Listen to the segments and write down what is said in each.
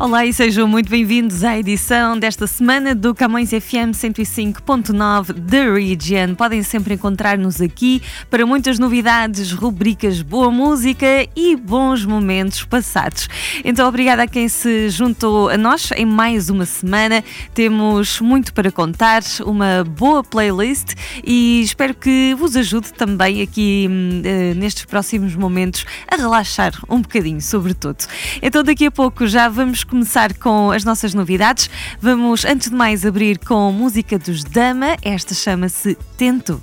Olá e sejam muito bem-vindos à edição desta semana do Camões FM 105.9 The Region. Podem sempre encontrar-nos aqui para muitas novidades, rubricas, boa música e bons momentos passados. Então, obrigada a quem se juntou a nós em mais uma semana. Temos muito para contar, uma boa playlist e espero que vos ajude também aqui uh, nestes próximos momentos a relaxar um bocadinho, sobretudo. Então, daqui a pouco já vamos começar com as nossas novidades. Vamos, antes de mais, abrir com música dos Dama. Esta chama-se Tento.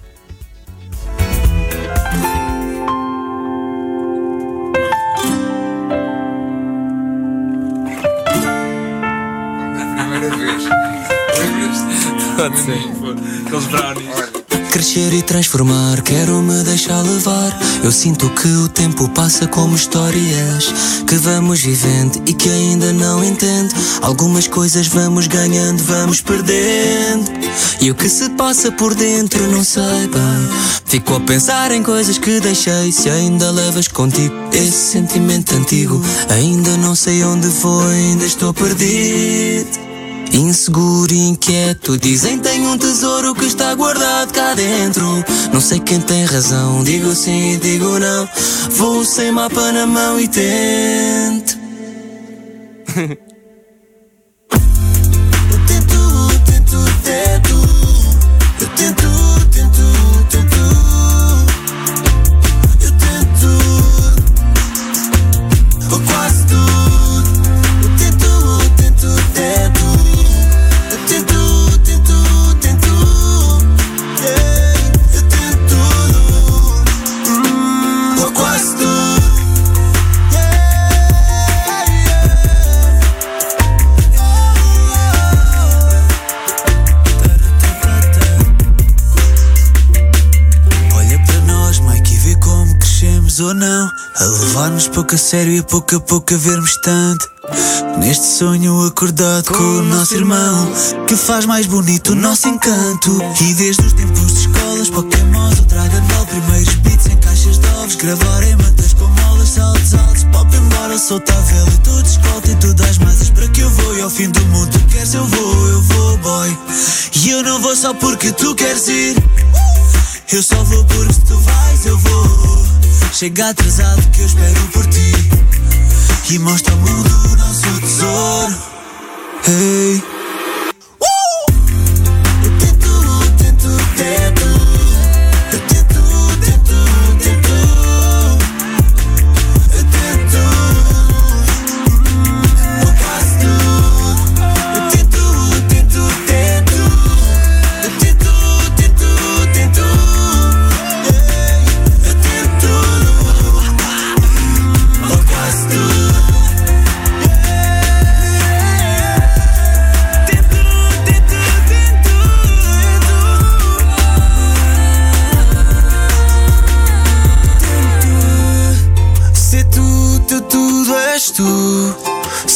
Primeira vez. Lembras-te? Pode ser. Aqueles brownies. Crescer e transformar, quero me deixar levar. Eu sinto que o tempo passa como histórias que vamos vivendo e que ainda não entendo. Algumas coisas vamos ganhando, vamos perdendo. E o que se passa por dentro não sei bem. Fico a pensar em coisas que deixei. Se ainda levas contigo esse sentimento antigo, ainda não sei onde vou, ainda estou perdido. Inseguro e inquieto, dizem tem um tesouro que está guardado cá dentro. Não sei quem tem razão, digo sim e digo não. Vou sem mapa na mão e tento. Eu tento, tento, tento. Eu tento, tento, crescemos ou não. A levar-nos pouco a sério e a pouco a pouco a vermos tanto. Neste sonho acordado com o nosso irmão, que faz mais bonito o nosso encanto. E desde os tempos de escolas, Pokémons ou Dragon Ball, primeiros beats em caixas de ovos, gravar em mantas com molas, saltos altos, pop embora, solta a vela e tudo escolta e tu dás masas para que eu vou. E ao fim do mundo tu queres, eu vou, eu vou, boy. E eu não vou só porque tu queres ir. Eu só vou porque se tu vais, eu vou. Chega atrasado que eu espero por ti. E mostra ao mundo o nosso tesouro. Hey.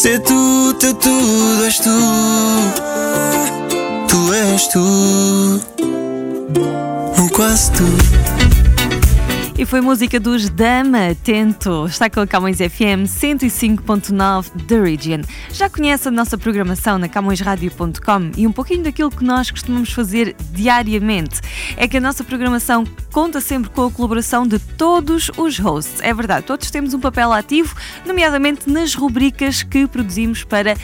Se tu, teu tudo és tu. Tu és tu. Um quase tu. Foi música dos Dama Tento. Está com a Camões FM 105.9 The Region. Já conhece a nossa programação na camõesradio.com e um pouquinho daquilo que nós costumamos fazer diariamente. É que a nossa programação conta sempre com a colaboração de todos os hosts. É verdade, todos temos um papel ativo, nomeadamente nas rubricas que produzimos para uh,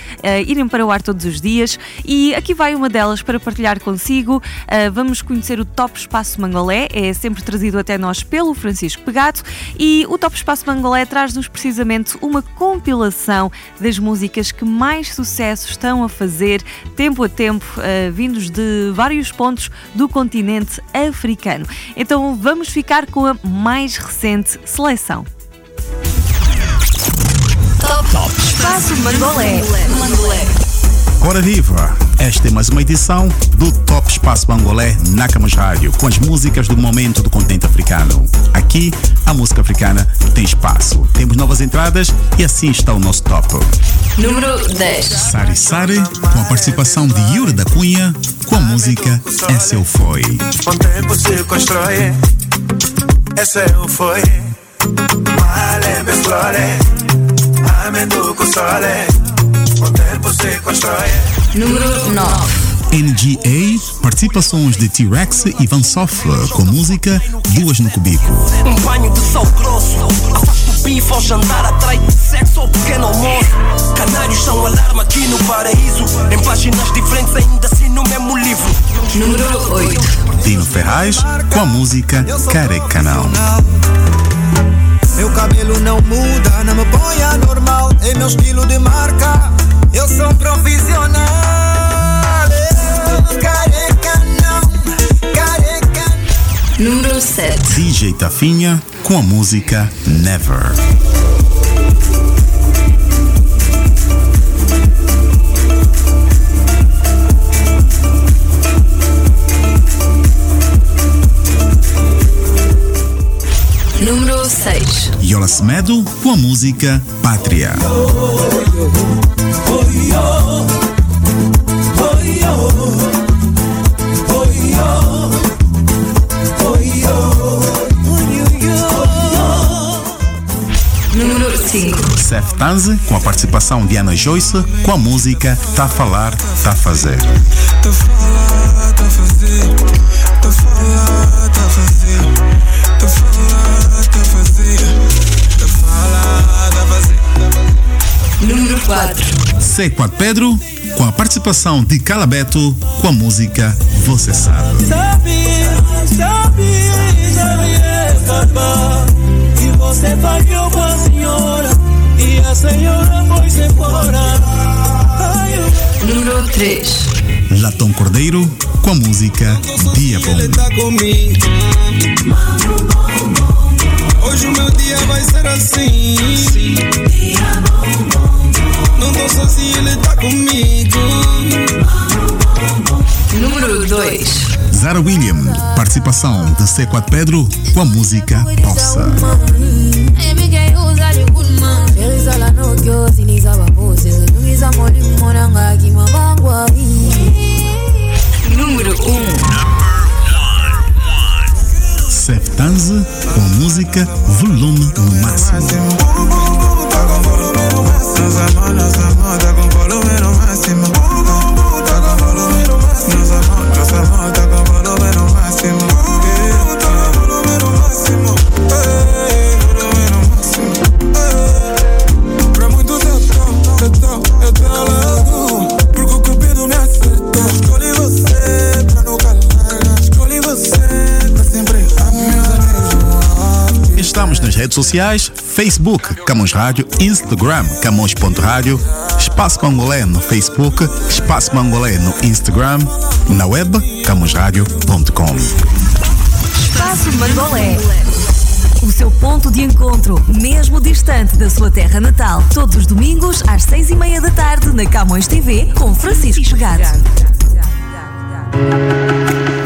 irem para o ar todos os dias. E aqui vai uma delas para partilhar consigo. Uh, vamos conhecer o Top Espaço Mangolé, é sempre trazido até nós pelo Francisco Pegado. E o Top Espaço Mangolé traz-nos precisamente uma compilação das músicas que mais sucesso estão a fazer tempo a tempo, uh, vindos de vários pontos do continente africano. Então vamos ficar com a mais recente seleção. Top, Espaço Mangolé. Mangolé. Ora viva! Esta é mais uma edição do Top Espaço Bangolé na Camus Rádio, com as músicas do momento do continente africano. Aqui, a música africana tem espaço. Temos novas entradas e assim está o nosso top. Número 10. Sari Sari, com a participação de Yuri da Cunha, com a música Esse Eu Foi. Com o tempo se constrói, esse eu foi. Male me flore, amendo com sole. Se constrói. Número 9. NGA, participações de T-Rex e Van Sofla, com música Duas no Cubico. Um banho de sal grosso Afasto o bife ao jantar Atrai sexo ao pequeno almoço Canários são alarme aqui no paraíso Em páginas diferentes ainda assim no mesmo livro Número 8. Dino Ferraz, com a música Careca Não. Meu cabelo não muda, não me põe anormal. É meu estilo de marca, eu sou profissional. Careca não, careca Número 7. DJ Tafinha, com a música Never. Número 6. Yola Semedo, com a música Pátria. Número 5. Seth Tanze, com a participação de Ana Joyce, com a música Tá Falar, Tá Fazer. Tá falar, tá fazer. Tá falar, tá fazer. Número 4. C4 Pedro, com a participação de Calabeto, com a música Você Sabe. Sabe, sabe, sabe escapar E você falhou com a senhora E a senhora foi-se embora Ai, eu Número 3. Latão Cordeiro, com a música Dia Ele Bom. tá comigo. Hoje o meu dia vai ser assim. Não tô sozinho, ele tá comigo. Número 2. Zara William, participação de C4 Pedro, com a música Possa. Número 1. Seth Tanze, com a música Volume no Máximo. Com volume no máximo. Redes sociais, Facebook, Camões Rádio, Instagram, camões.rádio, Espaço Mangolé no Facebook, Espaço Mangolé no Instagram, na web, camõesradio.com. Espaço Mangolé. O seu ponto de encontro, mesmo distante da sua terra natal. Todos os domingos, às seis e meia da tarde, na Camões TV, com Francisco Pegado.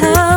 me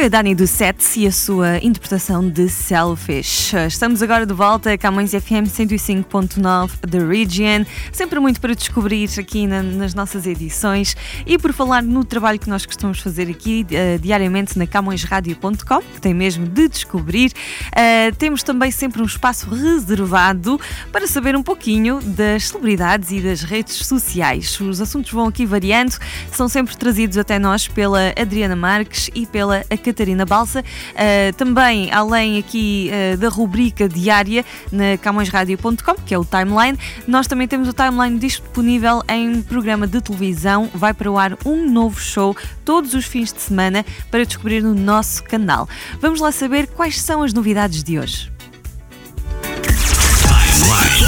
Foi a Dani do Sets e a sua interpretação de Selfish. Estamos agora de volta a Camões FM 105.9 The Region. Sempre muito para descobrir aqui na- nas nossas edições e por falar no trabalho que nós costumamos fazer aqui eh, diariamente na camõesradio.com, que tem mesmo de descobrir. Eh, temos também sempre um espaço reservado para saber um pouquinho das celebridades e das redes sociais. Os assuntos vão aqui variando, são sempre trazidos até nós pela Adriana Marques e pela a Catarina Balsa. Uh, também, além aqui uh, da rubrica diária na camõesradio.com, que é o Timeline, nós também temos o Timeline disponível em programa de televisão. Vai para o ar um novo show todos os fins de semana para descobrir no nosso canal. Vamos lá saber quais são as novidades de hoje.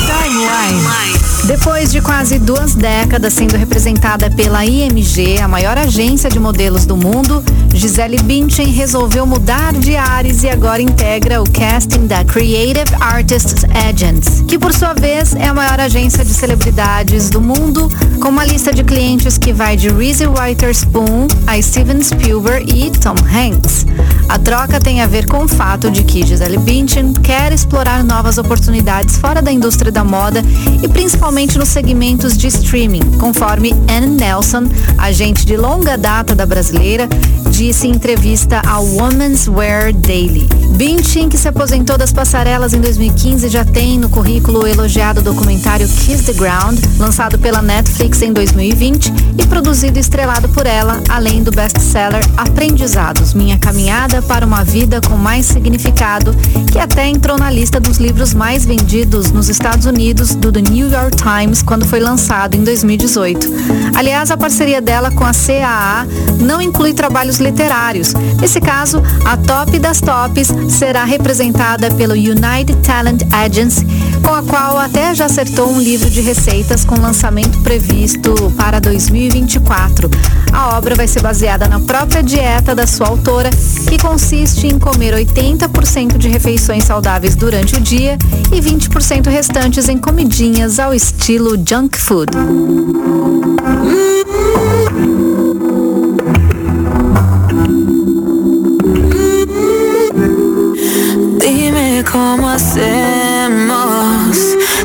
Timeline. Depois de quase duas décadas sendo representada pela IMG, a maior agência de modelos do mundo, Gisele Bündchen resolveu mudar de ares e agora integra o casting da Creative Artists Agents, que por sua vez é a maior agência de celebridades do mundo, com uma lista de clientes que vai de Reese Witherspoon a Steven Spielberg e Tom Hanks. A troca tem a ver com o fato de que Gisele Bündchen quer explorar novas oportunidades fora da indústria da moda e principalmente nos segmentos de streaming, conforme Anne Nelson, agente de longa data da brasileira, disse em entrevista ao Women's Wear Daily. Bündchen, que se aposentou das passarelas em 2015, já tem no currículo o elogiado documentário Kiss the Ground, lançado pela Netflix em 2020 e produzido e estrelado por ela, além do best-seller Aprendizados, Minha Caminhada para uma Vida com Mais Significado, que até entrou na lista dos livros mais vendidos nos Estados Unidos do The New York Times quando foi lançado em 2018. Aliás, a parceria dela com a CAA não inclui trabalhos literários. Nesse caso, a top das tops será representada pelo United Talent Agency, com a qual até já acertou um livro de receitas com lançamento previsto para 2024. A obra vai ser baseada na própria dieta da sua autora, que consiste em comer 80% de refeições saudáveis durante o dia e 20% restantes em comidinhas ao estilo junk food. Dime cómo hacemos.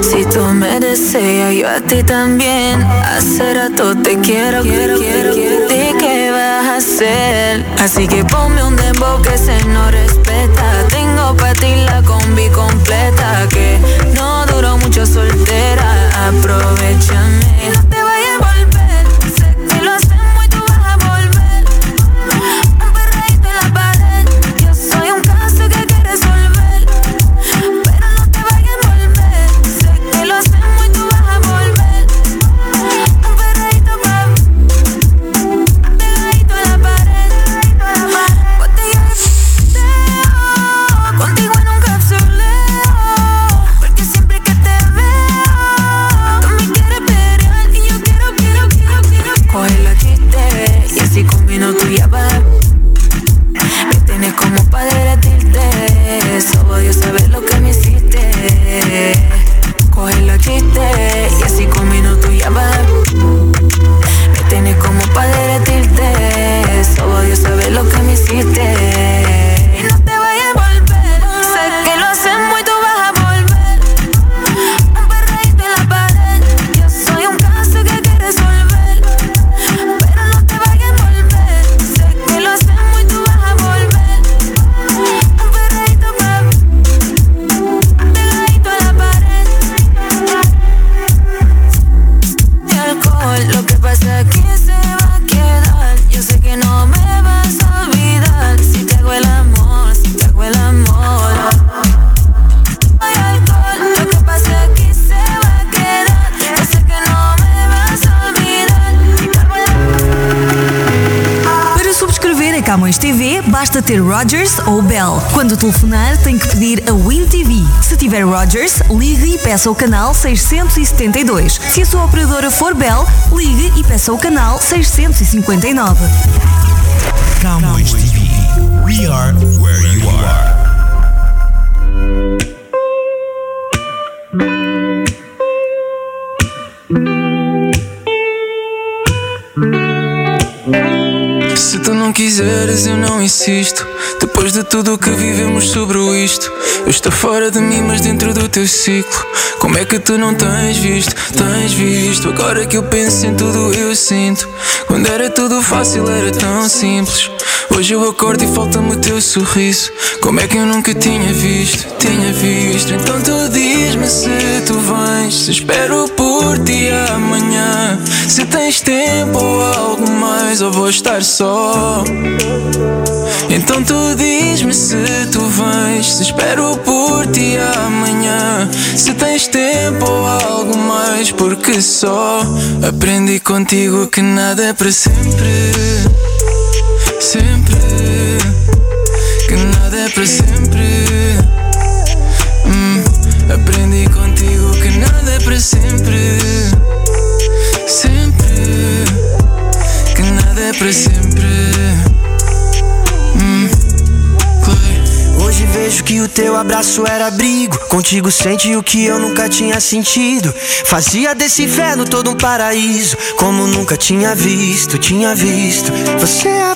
Si tú me deseas, yo a ti también. Hace rato te quiero, quiero, quiero. ¿De qué vas a hacer? Así que ponme un dembow que se no respeta. Tengo para ti la combi completa. Que no duró mucho soltera aprovechan. Telefonar, tem que pedir a Win TV. Se tiver Rogers, ligue e peça o canal 672. Se a sua operadora for Bell, ligue e peça o canal 659. Camões TV. We are where you are. Quiseres, eu não insisto. Depois de tudo o que vivemos sobre isto, eu estou fora de mim, mas dentro do teu ciclo. Como é que tu não tens visto? Tens visto? Agora que eu penso em tudo, eu sinto. Quando era tudo fácil, era tão simples. Hoje eu acordo e falta-me o teu sorriso. Como é que eu nunca tinha visto? Tinha visto. Então tu diz-me se tu vens. Se espero por ti amanhã. Se tens tempo ou algo mais, ou vou estar só. Então tu diz-me se tu vens. Se espero por ti amanhã. Se tens tempo ou algo mais, porque só aprendi contigo que nada é para sempre. Sempre que nada é para sempre. Hum, aprendi contigo que nada é para sempre. Sempre que nada é para sempre. Hum, Hoje vejo que o teu abraço era abrigo. Contigo sente o que eu nunca tinha sentido. Fazia desse inferno todo um paraíso. Como nunca tinha visto, tinha visto. Você é a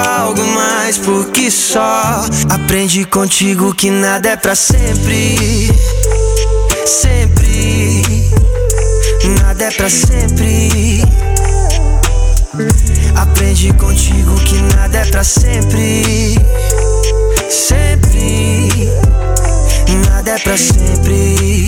algo mais, porque só aprendi contigo que nada é pra sempre. Sempre. Nada é pra sempre. Aprendi contigo que nada é pra sempre. Sempre. Nada é pra sempre.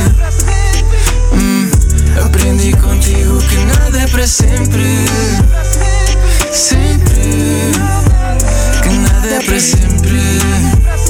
Hum, aprendi contigo que nada é para sempre. Sempre. Que nada é para sempre.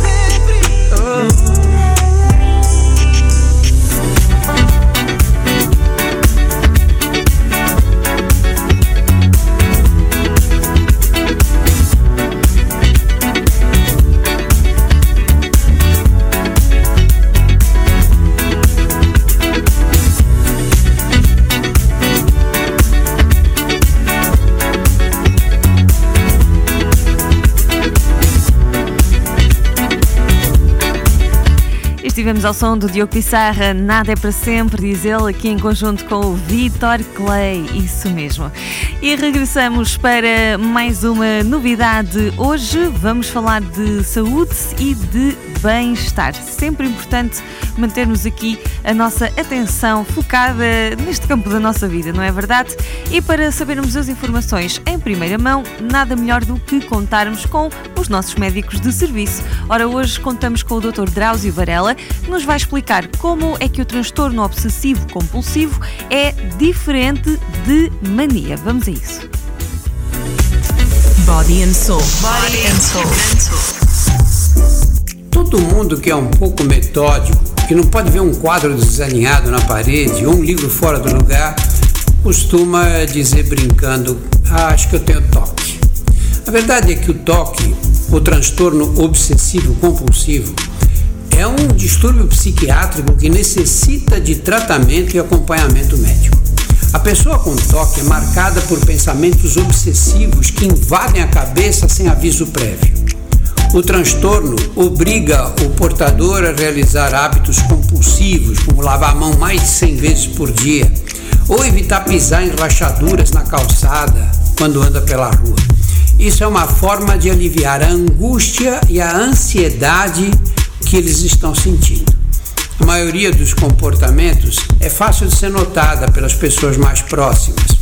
Estivemos ao som do Diogo Pissarra, Nada é para sempre, diz ele, aqui em conjunto com o Vitor Clay, isso mesmo. E regressamos para mais uma novidade. Hoje vamos falar de saúde e de bem-estar. Sempre importante mantermos aqui a nossa atenção focada neste campo da nossa vida, não é verdade? E para sabermos as informações em primeira mão, nada melhor do que contarmos com os nossos médicos de serviço. Ora, hoje contamos com o Dr. Drauzio Varela, que nos vai explicar como é que o transtorno obsessivo compulsivo é diferente de mania. Vamos a isso. Body and Soul. Body and Soul. Todo mundo que é um pouco metódico, que não pode ver um quadro desalinhado na parede ou um livro fora do lugar, costuma dizer brincando: ah, Acho que eu tenho toque. A verdade é que o toque, o transtorno obsessivo compulsivo, é é um distúrbio psiquiátrico que necessita de tratamento e acompanhamento médico. A pessoa com toque é marcada por pensamentos obsessivos que invadem a cabeça sem aviso prévio. O transtorno obriga o portador a realizar hábitos compulsivos, como lavar a mão mais de 100 vezes por dia, ou evitar pisar em rachaduras na calçada quando anda pela rua. Isso é uma forma de aliviar a angústia e a ansiedade que eles estão sentindo. A maioria dos comportamentos é fácil de ser notada pelas pessoas mais próximas,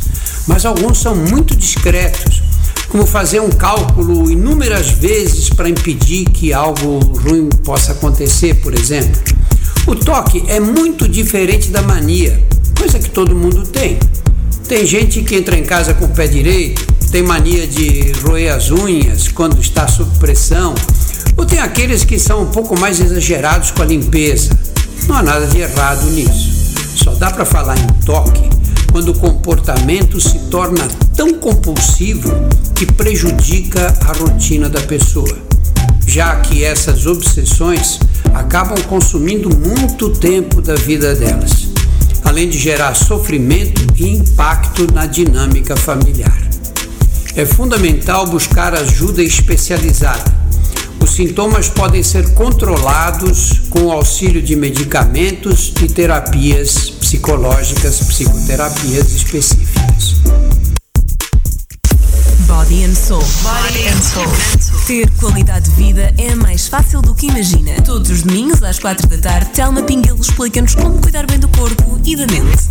mas alguns são muito discretos, como fazer um cálculo inúmeras vezes para impedir que algo ruim possa acontecer, por exemplo. O toque é muito diferente da mania, coisa que todo mundo tem. Tem gente que entra em casa com o pé direito, tem mania de roer as unhas quando está sob pressão, ou tem aqueles que são um pouco mais exagerados com a limpeza. Não há nada de errado nisso. Só dá para falar em toque quando o comportamento se torna tão compulsivo que prejudica a rotina da pessoa, já que essas obsessões acabam consumindo muito tempo da vida delas, além de gerar sofrimento e impacto na dinâmica familiar. É fundamental buscar ajuda especializada os sintomas podem ser controlados com o auxílio de medicamentos e terapias psicológicas, psicoterapias específicas. Body and Soul. Body and Soul. Ter qualidade de vida é mais fácil do que imagina. Todos os domingos às quatro da tarde, Telma Pinguelo explica-nos como cuidar bem do corpo e da mente.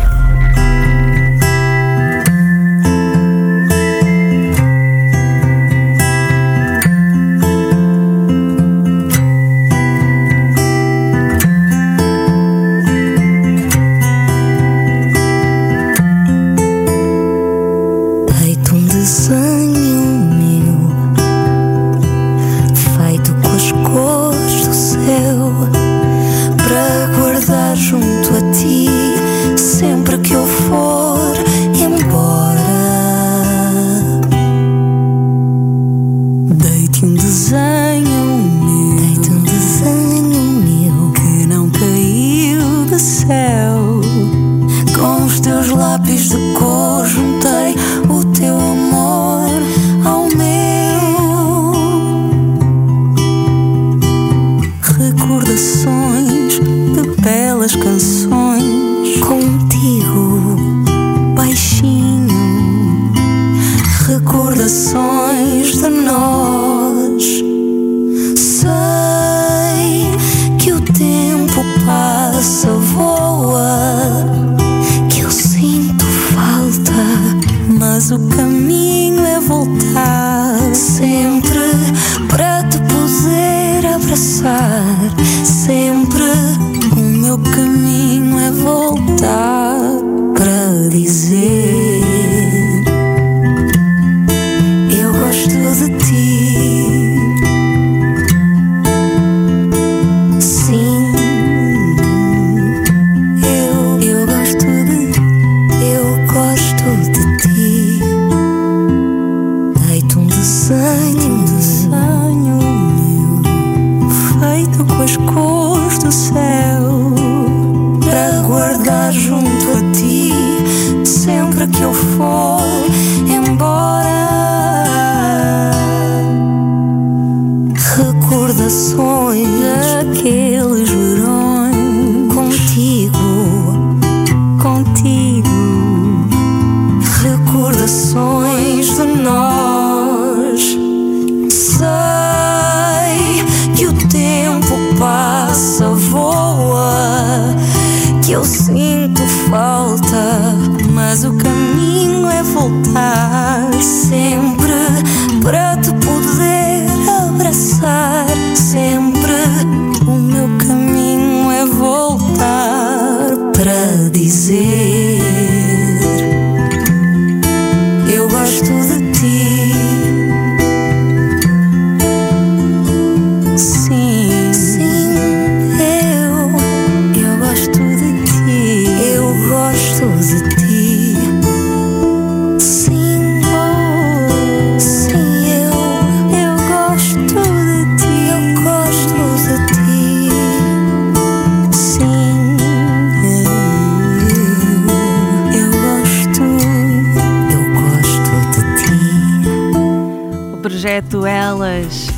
Sempre o meu caminho é voltar recordações de nós. Sei que o tempo passa, voa, que eu sinto falta, mas o caminho é voltar sempre para te poder abraçar. Sempre o meu caminho é voltar para dizer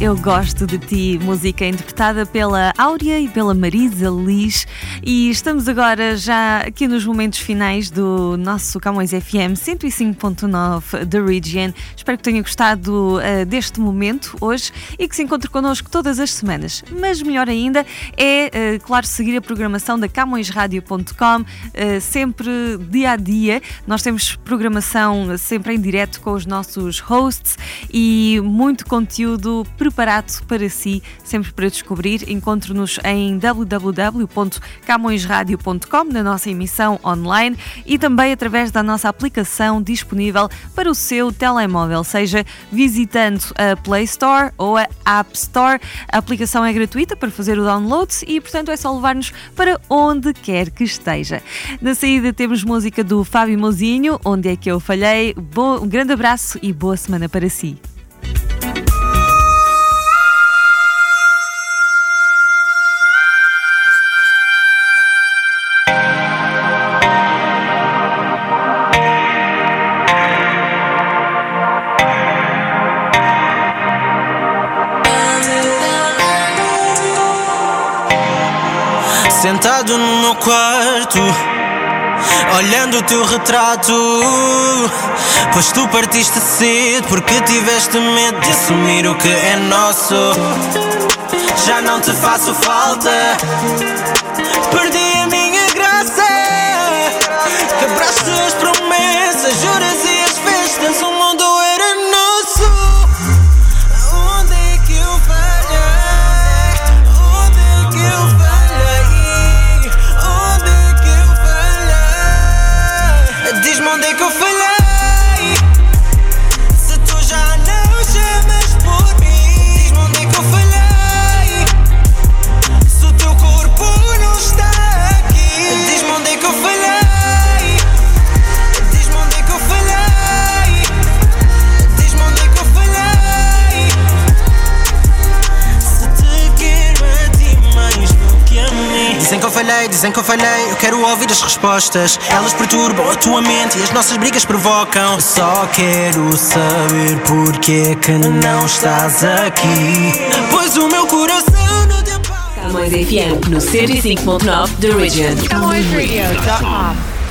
Eu Gosto de Ti, música interpretada pela Áurea e pela Marisa Liz. E estamos agora já aqui nos momentos finais do nosso Camões FM 105.9 The Region. Espero que tenha gostado uh, deste momento hoje e que se encontre connosco todas as semanas. Mas melhor ainda é, uh, claro, seguir a programação da CamõesRádio.com uh, sempre dia a dia. Nós temos programação sempre em direto com os nossos hosts e muito conteúdo preparado para si, sempre para descobrir. Encontre-nos em www.camõesradio.com na nossa emissão online e também através da nossa aplicação disponível para o seu telemóvel, seja visitando a Play Store ou a App Store. A aplicação é gratuita para fazer o download e, portanto, é só levar-nos para onde quer que esteja. Na saída temos música do Fábio Mozinho, Onde é que eu falhei? Bom, um grande abraço e boa semana para si. Meu quarto Olhando o teu retrato. Pois tu partiste cedo Porque tiveste medo de assumir o que é nosso. Já não te faço falta. Perdi respostas. Elas perturbam a tua mente E as nossas brigas provocam. Só quero saber porque é que não estás aqui. Pois o meu coração não te apaga Camões FM no 105.9 The Region. CamõesRadio.com